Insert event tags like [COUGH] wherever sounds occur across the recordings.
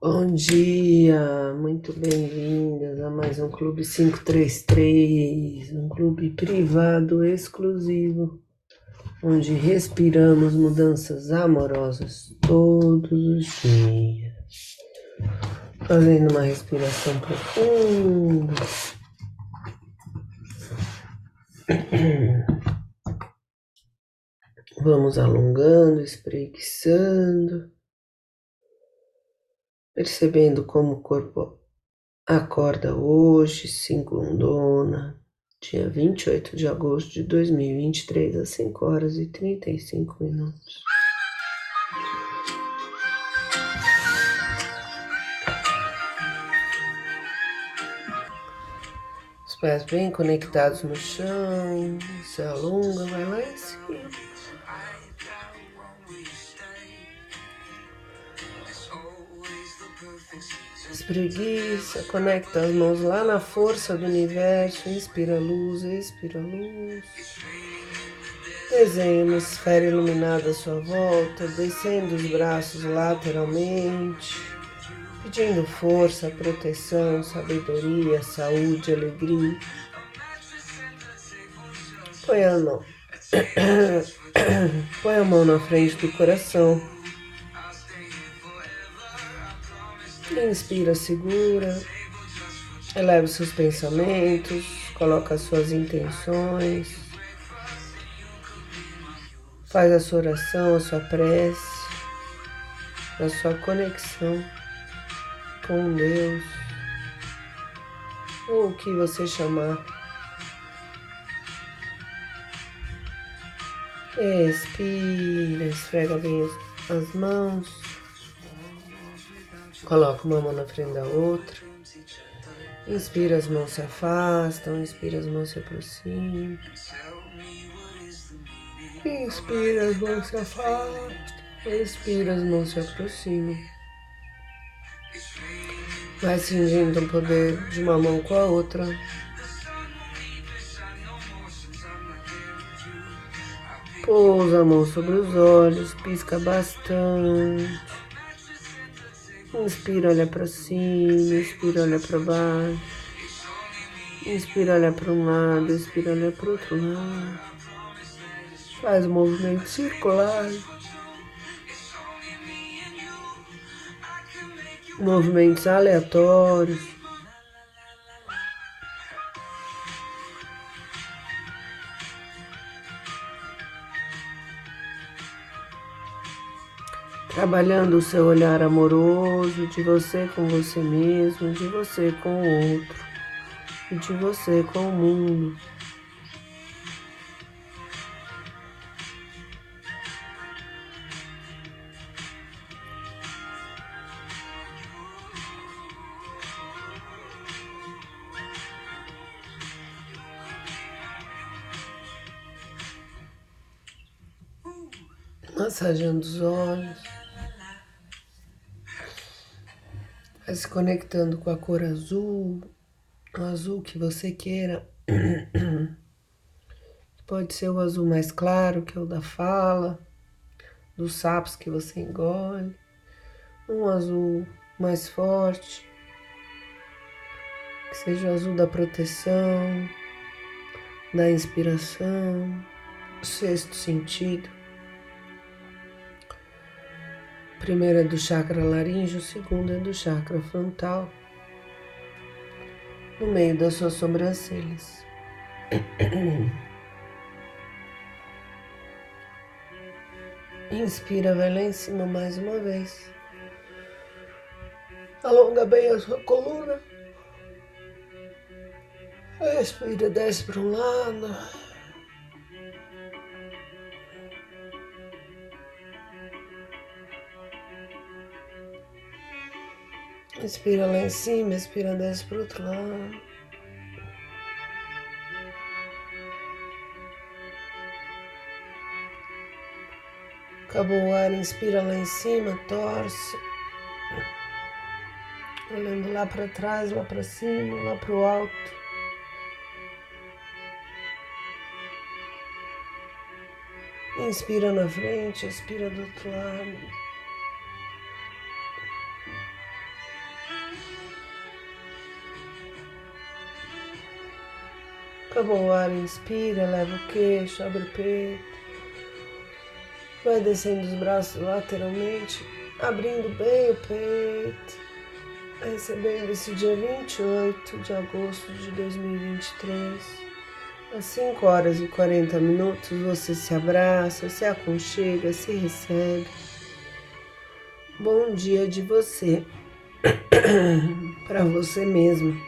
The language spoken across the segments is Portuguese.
Bom dia, muito bem-vindas a mais um Clube 533, um clube privado exclusivo, onde respiramos mudanças amorosas todos os dias. Fazendo uma respiração profunda. Vamos alongando, espreguiçando percebendo como o corpo acorda hoje, segundona, dia 28 de agosto de 2023, às 5 horas e 35 minutos. Os pés bem conectados no chão, se alonga, vai lá em cima. Espreguiça, conecta as mãos lá na força do universo, inspira luz, expira luz. Desenha uma esfera iluminada à sua volta, descendo os braços lateralmente, pedindo força, proteção, sabedoria, saúde, alegria. Põe a mão. [COUGHS] Põe a mão na frente do coração. Inspira, segura, eleva os seus pensamentos, coloca as suas intenções, faz a sua oração, a sua prece, a sua conexão com Deus, ou o que você chamar. Expira, esfrega bem as mãos. Coloca uma mão na frente da outra. Inspira, as mãos se afastam. Inspira, as mãos se aproximam. Inspira, as mãos se afastam. Expira, as mãos se aproximam. Vai cingindo o poder de uma mão com a outra. Pousa a mão sobre os olhos, pisca bastante. Inspira, olha para cima, inspira, olha para baixo. Inspira, olha para um lado, inspira, olha para outro lado. Faz um movimento circular. Movimentos aleatórios. Trabalhando o seu olhar amoroso de você com você mesmo, de você com o outro e de você com o mundo. massageando os olhos. Se conectando com a cor azul, o azul que você queira. [CLEARS THROAT] Pode ser o azul mais claro, que é o da fala, dos sapos que você engole. Um azul mais forte, que seja o azul da proteção, da inspiração, sexto sentido primeiro é do chakra laríngeo, o segundo é do chakra frontal, no meio das suas sobrancelhas. Inspira, vai lá em cima mais uma vez. Alonga bem a sua coluna. Respira, desce para um lado. Inspira lá em cima, expira, desce para o outro lado. Acabou o ar, inspira lá em cima, torce. Olhando lá para trás, lá para cima, lá para o alto. Inspira na frente, expira do outro lado. Acabou o ar, inspira, leva o queixo, abre o peito. Vai descendo os braços lateralmente, abrindo bem o peito. Recebendo esse dia 28 de agosto de 2023. Às 5 horas e 40 minutos você se abraça, se aconchega, se recebe. Bom dia de você [COUGHS] para você mesmo.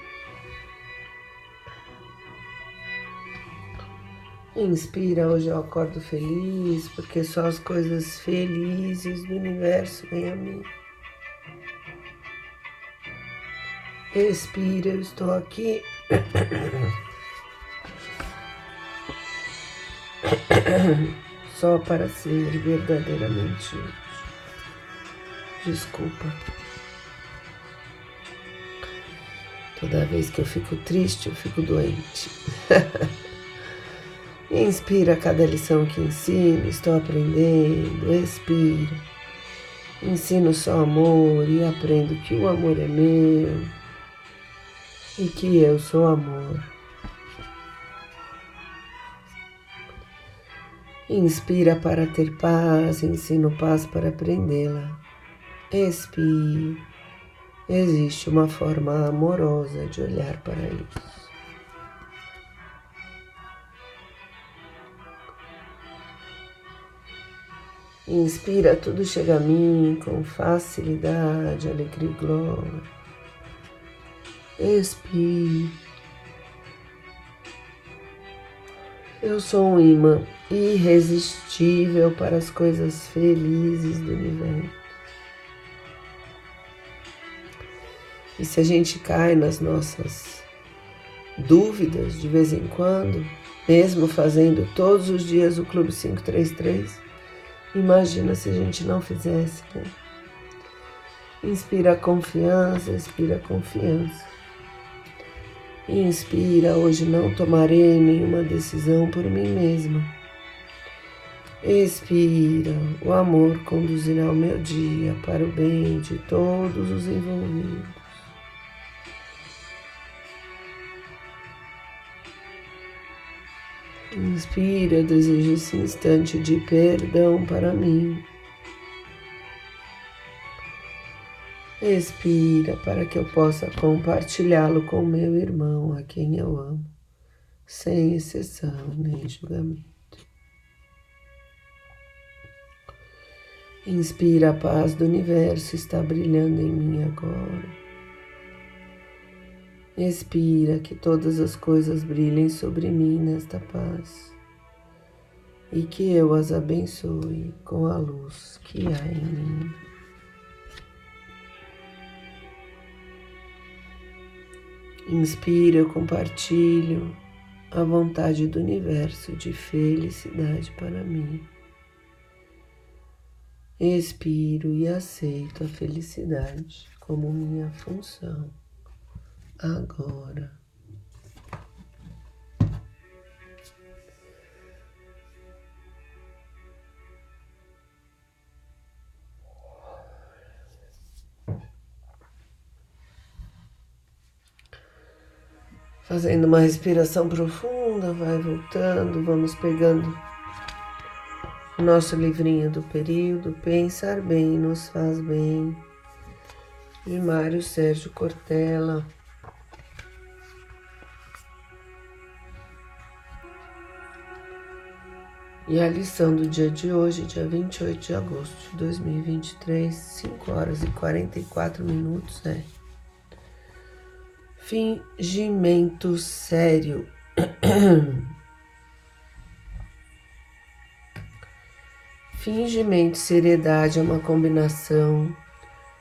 Inspira, hoje eu acordo feliz, porque só as coisas felizes do universo vêm a mim. Expira, eu estou aqui. Só para ser verdadeiramente. Desculpa. Toda vez que eu fico triste, eu fico doente. [LAUGHS] Inspira cada lição que ensino, estou aprendendo. Expira. Ensino só amor e aprendo que o amor é meu e que eu sou amor. Inspira para ter paz, ensino paz para aprendê-la. Expire. Existe uma forma amorosa de olhar para isso. Inspira, tudo chega a mim com facilidade, alegria e glória. Expire. Eu sou um imã irresistível para as coisas felizes do universo. E se a gente cai nas nossas dúvidas de vez em quando, mesmo fazendo todos os dias o Clube 533, imagina se a gente não fizesse. Né? Inspira confiança, inspira confiança. Inspira, hoje não tomarei nenhuma decisão por mim mesma Expira, o amor conduzirá o meu dia para o bem de todos os envolvidos. Inspira, desejo esse instante de perdão para mim. Expira para que eu possa compartilhá-lo com meu irmão, a quem eu amo, sem exceção nem julgamento. Inspira a paz do universo, está brilhando em mim agora. Expira que todas as coisas brilhem sobre mim nesta paz e que eu as abençoe com a luz que há em mim. Inspira, eu compartilho a vontade do universo de felicidade para mim. Expiro e aceito a felicidade como minha função agora. Fazendo uma respiração profunda, vai voltando, vamos pegando nosso livrinho do período Pensar Bem Nos Faz Bem, de Mário Sérgio Cortella. E a lição do dia de hoje, dia 28 de agosto de 2023, 5 horas e 44 minutos, é Fingimento sério. [CLEARS THROAT] Fingimento e seriedade é uma combinação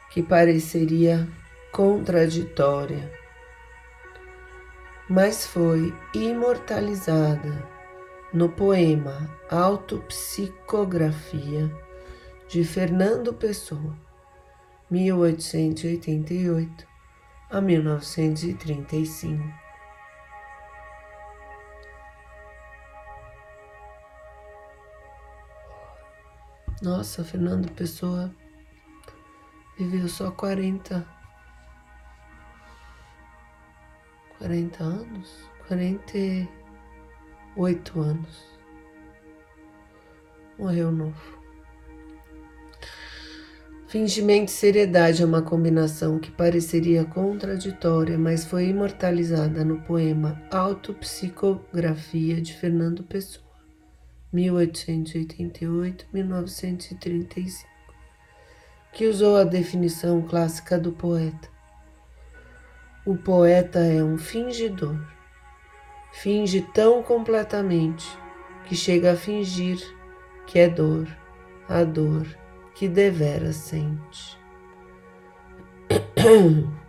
que pareceria contraditória, mas foi imortalizada no poema Autopsicografia de Fernando Pessoa, 1888 a 1935. Nossa, Fernando Pessoa viveu só 40. 40 anos? 40. Oito anos. Morreu novo. Fingimento e seriedade é uma combinação que pareceria contraditória, mas foi imortalizada no poema Autopsicografia de Fernando Pessoa, 1888-1935, que usou a definição clássica do poeta. O poeta é um fingidor. Finge tão completamente que chega a fingir que é dor, a dor que devera sente. [COUGHS]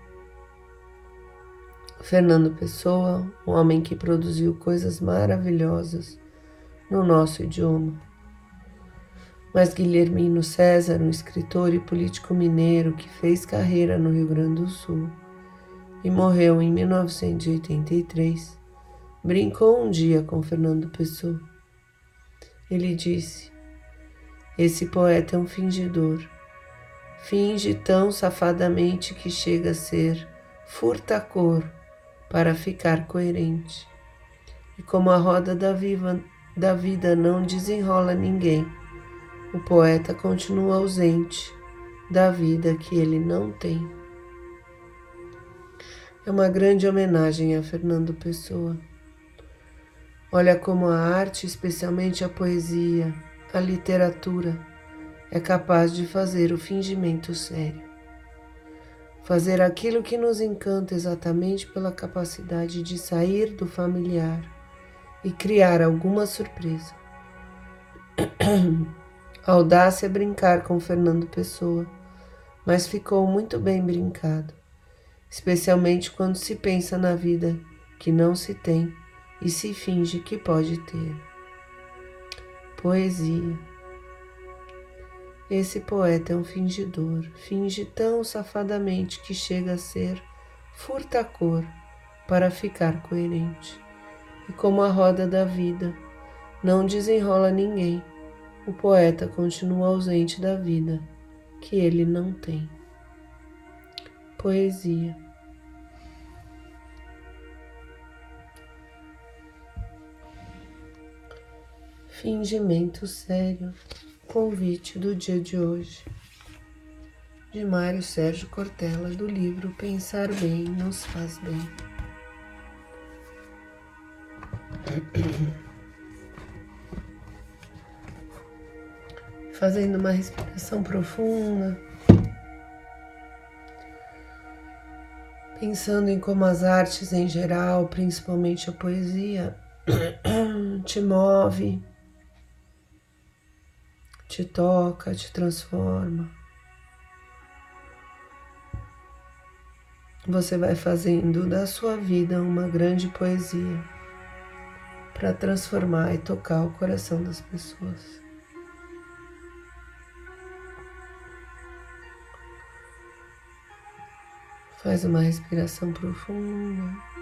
Fernando Pessoa, um homem que produziu coisas maravilhosas no nosso idioma. Mas Guilhermino César, um escritor e político mineiro que fez carreira no Rio Grande do Sul e morreu em 1983, brincou um dia com Fernando Pessoa. Ele disse: esse poeta é um fingidor. Finge tão safadamente que chega a ser furtacor para ficar coerente. E como a roda da, viva, da vida não desenrola ninguém, o poeta continua ausente da vida que ele não tem. É uma grande homenagem a Fernando Pessoa. Olha como a arte, especialmente a poesia, a literatura é capaz de fazer o fingimento sério. Fazer aquilo que nos encanta exatamente pela capacidade de sair do familiar e criar alguma surpresa. [CLEARS THROAT] audácia é brincar com Fernando Pessoa, mas ficou muito bem brincado, especialmente quando se pensa na vida que não se tem e se finge que pode ter. Poesia. Esse poeta é um fingidor, finge tão safadamente que chega a ser furtacor para ficar coerente. E como a roda da vida não desenrola ninguém, o poeta continua ausente da vida que ele não tem. Poesia. Fingimento sério. Convite do dia de hoje. De Mário Sérgio Cortella, do livro Pensar Bem nos Faz Bem. [COUGHS] Fazendo uma respiração profunda. Pensando em como as artes em geral, principalmente a poesia, [COUGHS] te move te toca, te transforma. Você vai fazendo da sua vida uma grande poesia para transformar e tocar o coração das pessoas. Faz uma respiração profunda.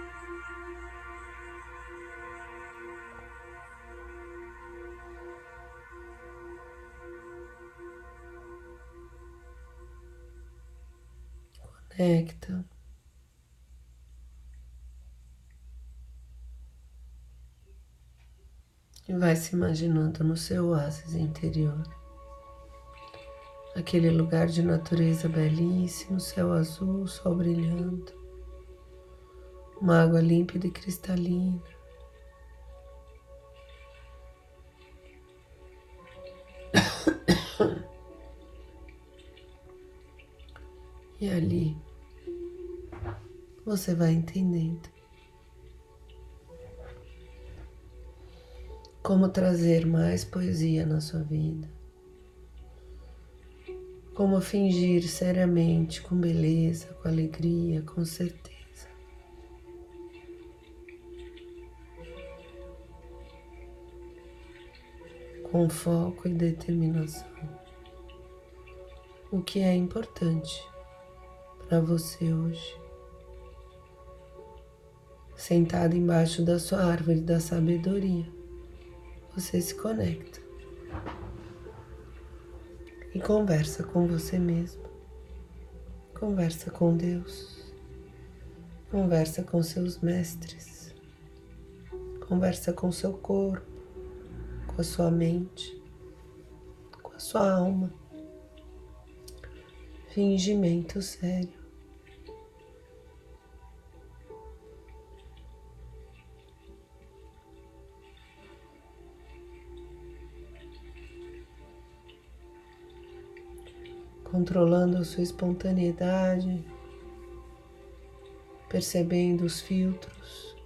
Conecta. E vai se imaginando no seu oásis interior. Aquele lugar de natureza belíssimo, céu azul, sol brilhando, uma água límpida e cristalina. [COUGHS] E ali você vai entendendo como trazer mais poesia na sua vida, como fingir seriamente, com beleza, com alegria, com certeza. Com foco e determinação. O que é importante para você hoje sentado embaixo da sua árvore da sabedoria, você se conecta e conversa com você mesmo, conversa com Deus, conversa com seus mestres, Conversa com seu corpo, com a sua mente, com a sua alma. Fingimento sério. Controlando a sua espontaneidade, percebendo os filtros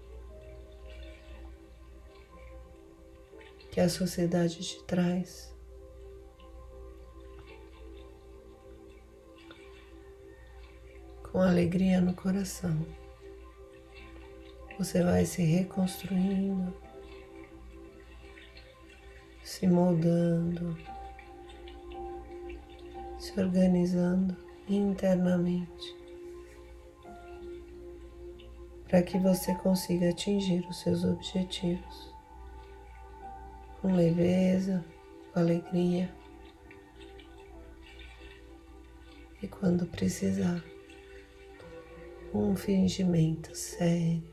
que a sociedade te traz. Com alegria no coração, você vai se reconstruindo, se moldando se organizando internamente para que você consiga atingir os seus objetivos com leveza, com alegria e quando precisar, um fingimento sério.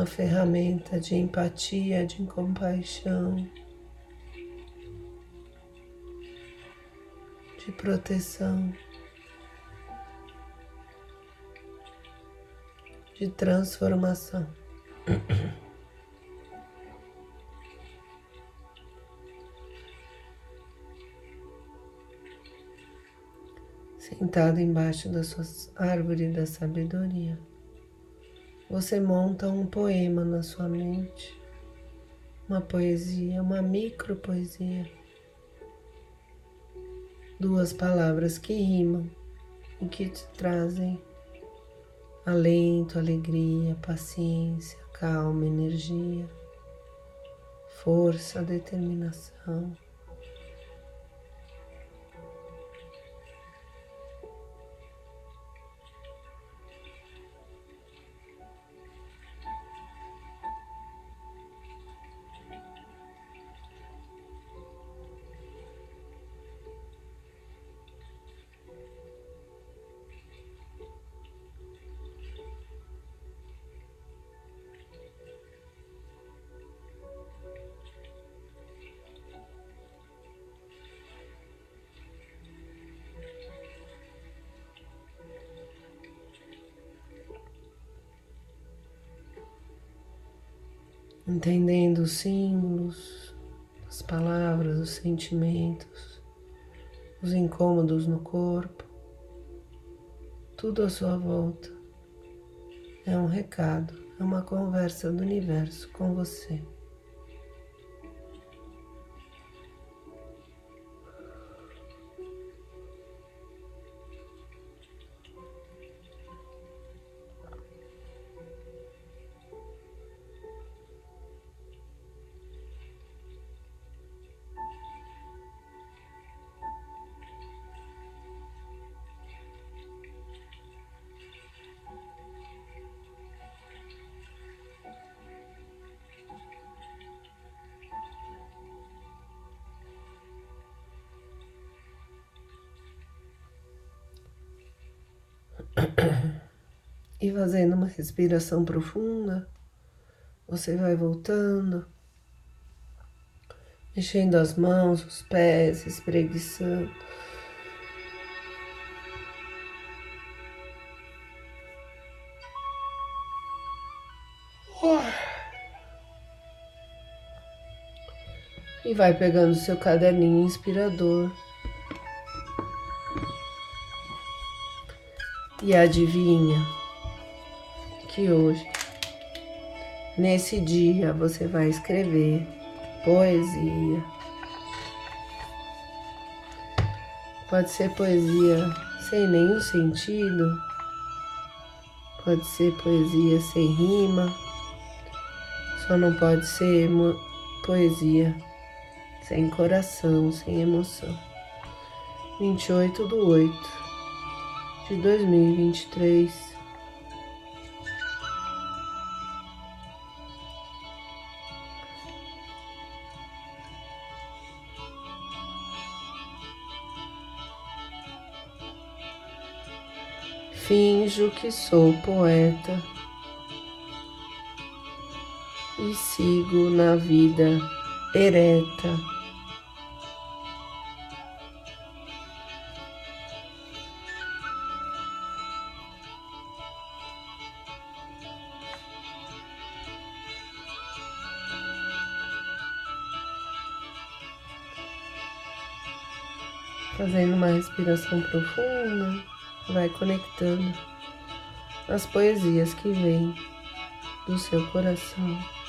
Uma ferramenta de empatia, de compaixão, de proteção, de transformação. [CLEARS THROAT] Sentado embaixo da sua árvore da sabedoria. Você monta um poema na sua mente, uma poesia, uma micro poesia. Duas palavras que rimam e que te trazem alento, alegria, paciência, calma, energia, força, determinação. Entendendo os símbolos, as palavras, os sentimentos, os incômodos no corpo, tudo à sua volta. É um recado, é uma conversa do universo com você. Fazendo uma respiração profunda, você vai voltando, mexendo as mãos, os pés, espreguiçando. E vai pegando seu caderninho inspirador. E adivinha que hoje, nesse dia, você vai escrever poesia. Pode ser poesia sem nenhum sentido, pode ser poesia sem rima, só não pode ser poesia sem coração, sem emoção. 28 do 8 de 2023. Finjo que sou poeta e sigo na vida ereta. Fazendo uma respiração profunda, vai conectando as poesias que vêm do seu coração.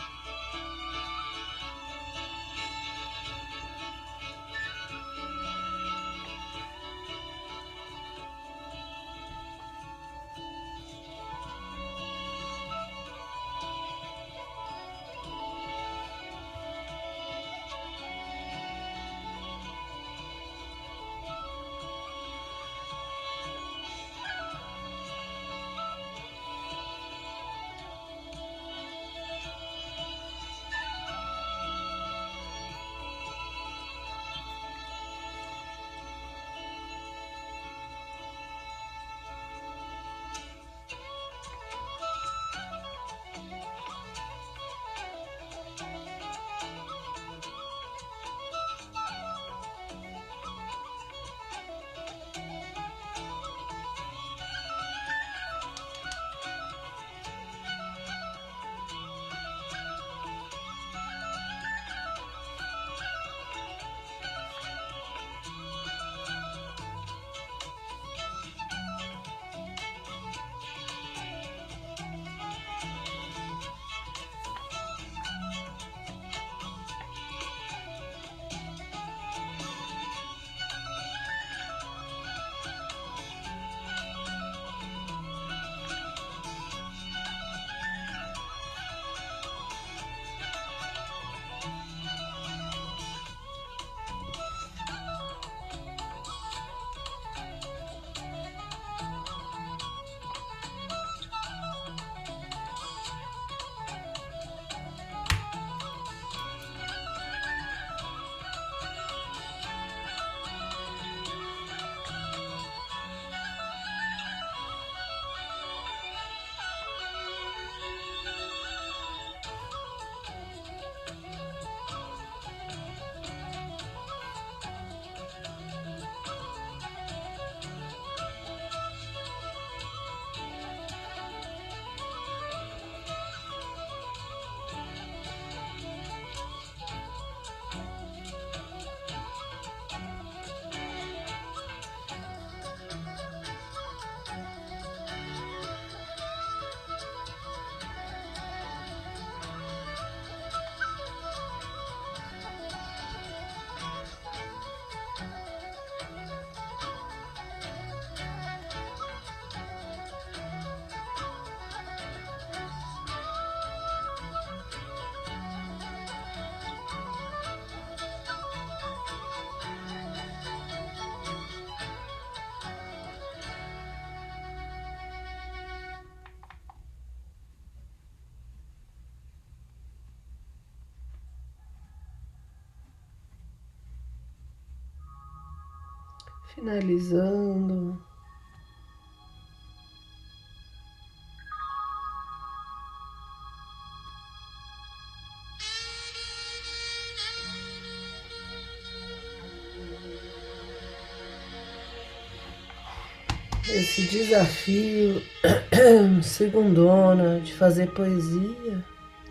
Finalizando. Esse desafio [CLEARS THROAT] segundona de fazer poesia.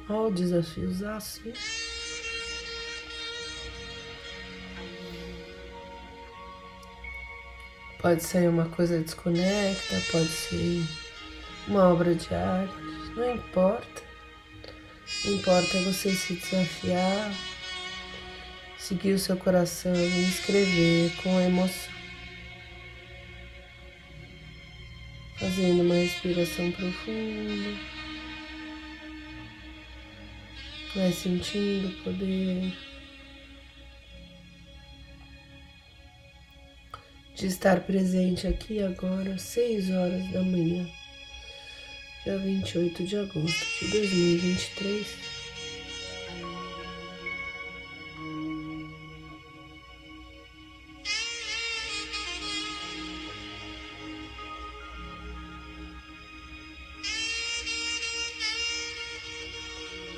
Olha o desafio usar sim. Pode ser uma coisa desconecta, pode ser uma obra de arte, não importa. Importa é você se desafiar, seguir o seu coração e escrever com emoção. Fazendo uma respiração profunda. Vai sentindo o poder de estar presente aqui agora, 6 horas da manhã, dia 28 de agosto de 2023.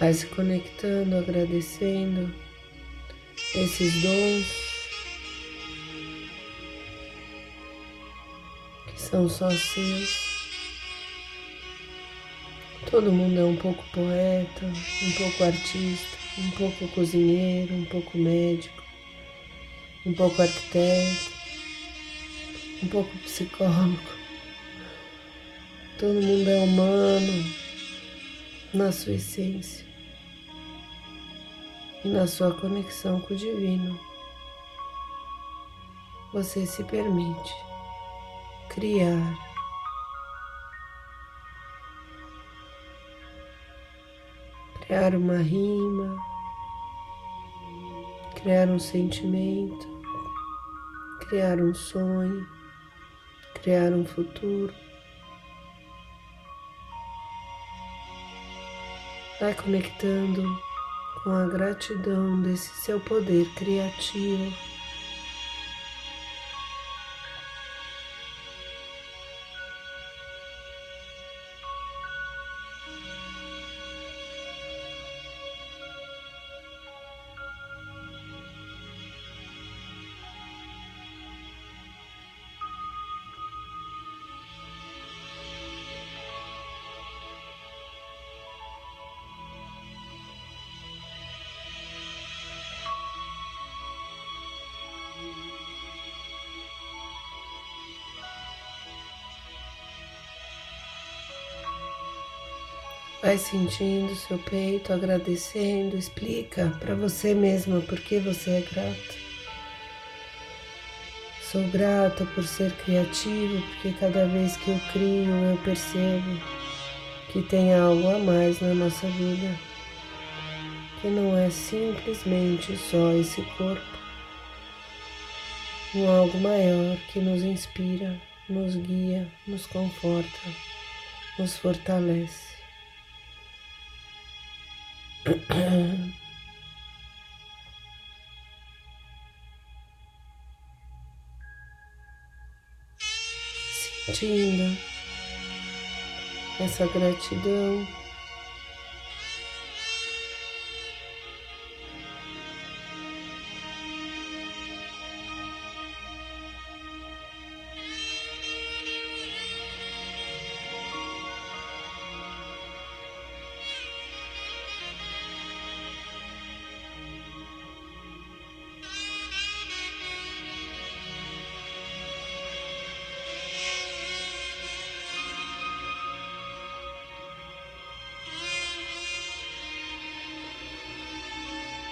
Vai se conectando, agradecendo esses dons são só seus. Todo mundo é um pouco poeta, um pouco artista, um pouco cozinheiro, um pouco médico, um pouco arquiteto, um pouco psicólogo. Todo mundo é humano na sua essência e na sua conexão com o divino. Você se permite criar criar uma rima, criar um sentimento, criar um sonho, criar um futuro. Vai conectando com a gratidão desse seu poder criativo. Vai sentindo seu peito, agradecendo, explica para você mesma por que você é grata. Sou grata por ser criativo, porque cada vez que eu crio eu percebo que tem algo a mais na nossa vida, que não é simplesmente só esse corpo, um algo maior que nos inspira, nos guia, nos conforta, nos fortalece. Sentindo essa gratidão.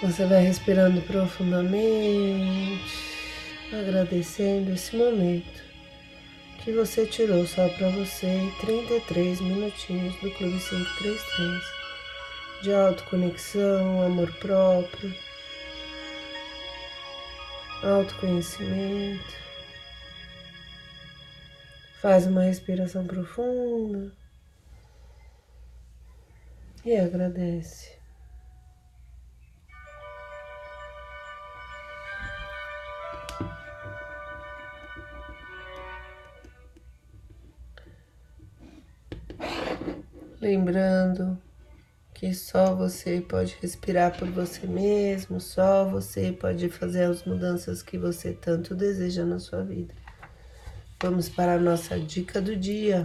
Você vai respirando profundamente, agradecendo esse momento que você tirou só para você 33 minutinhos do Clube 533 de autoconexão, amor próprio, autoconhecimento. Faz uma respiração profunda e agradece. Lembrando que só você pode respirar por você mesmo, só você pode fazer as mudanças que você tanto deseja na sua vida. Vamos para a nossa dica do dia.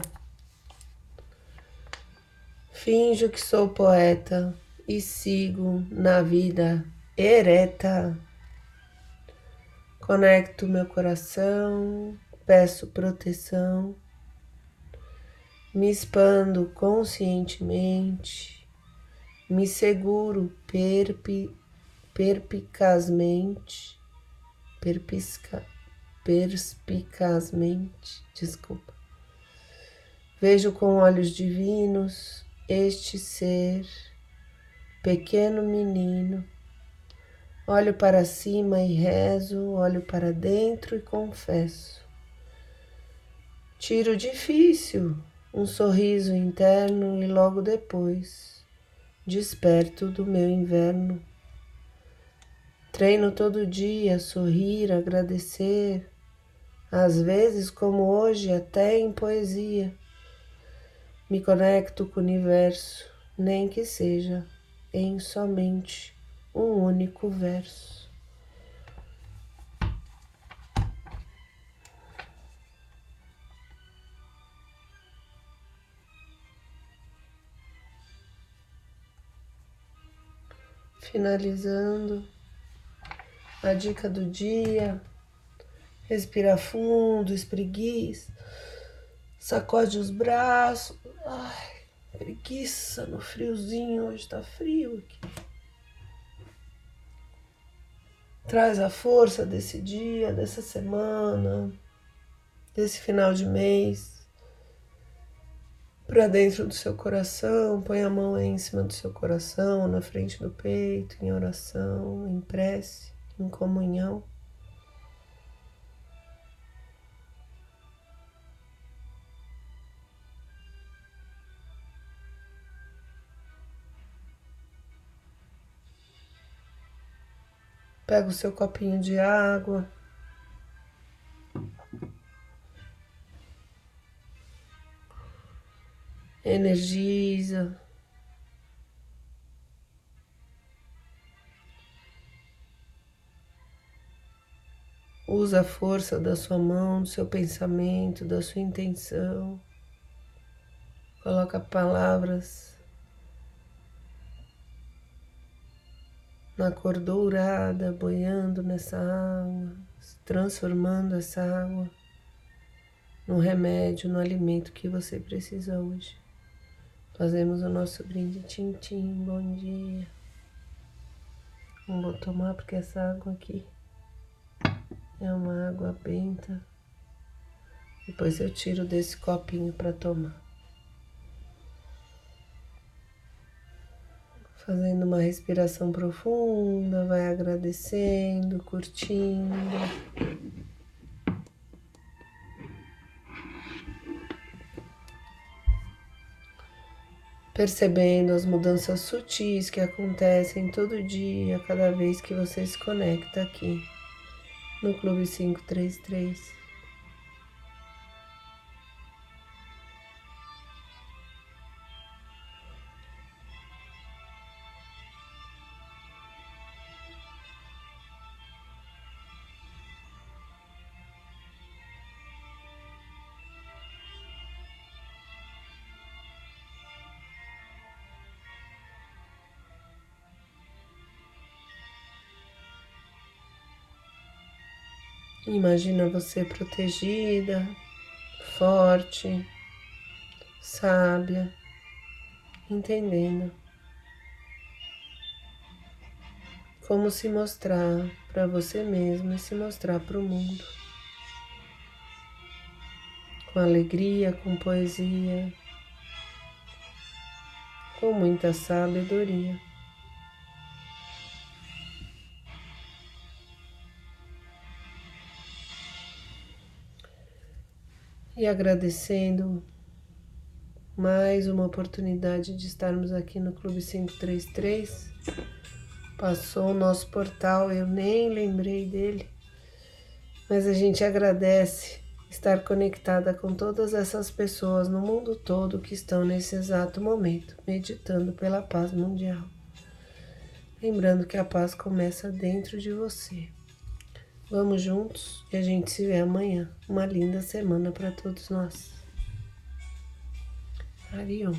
Finjo que sou poeta e sigo na vida ereta. Conecto meu coração, peço proteção me expando conscientemente, me seguro perpi, perpicazmente, perpisca, perspicazmente, desculpa. Vejo com olhos divinos este ser, pequeno menino. Olho para cima e rezo, olho para dentro e confesso. Tiro difícil, um sorriso interno e logo depois desperto do meu inverno. Treino todo dia sorrir, agradecer, às vezes, como hoje, até em poesia. Me conecto com o universo, nem que seja em somente um único verso. Finalizando a dica do dia, respira fundo, espreguiça, sacode os braços. Ai, preguiça no friozinho, hoje tá frio aqui. Traz a força desse dia, dessa semana, desse final de mês para dentro do seu coração, põe a mão em cima do seu coração, na frente do peito, em oração, em prece, em comunhão. Pega o seu copinho de água. Energiza. Usa a força da sua mão, do seu pensamento, da sua intenção. Coloca palavras na cor dourada, boiando nessa água, transformando essa água no remédio, no alimento que você precisa hoje. Fazemos o nosso brinde tintim, bom dia. Não vou tomar porque essa água aqui é uma água benta. Depois eu tiro desse copinho para tomar. fazendo uma respiração profunda, vai agradecendo, curtindo. Percebendo as mudanças sutis que acontecem todo dia, cada vez que você se conecta aqui no Clube 533. Imagina você protegida, forte, sábia, entendendo como se mostrar para você mesma e se mostrar para o mundo. Com alegria, com poesia, com muita sabedoria. E agradecendo mais uma oportunidade de estarmos aqui no Clube 533. Passou o nosso portal, eu nem lembrei dele, mas a gente agradece estar conectada com todas essas pessoas no mundo todo que estão nesse exato momento meditando pela paz mundial. Lembrando que a paz começa dentro de você. Vamos juntos e a gente se vê amanhã. Uma linda semana para todos nós. Arion.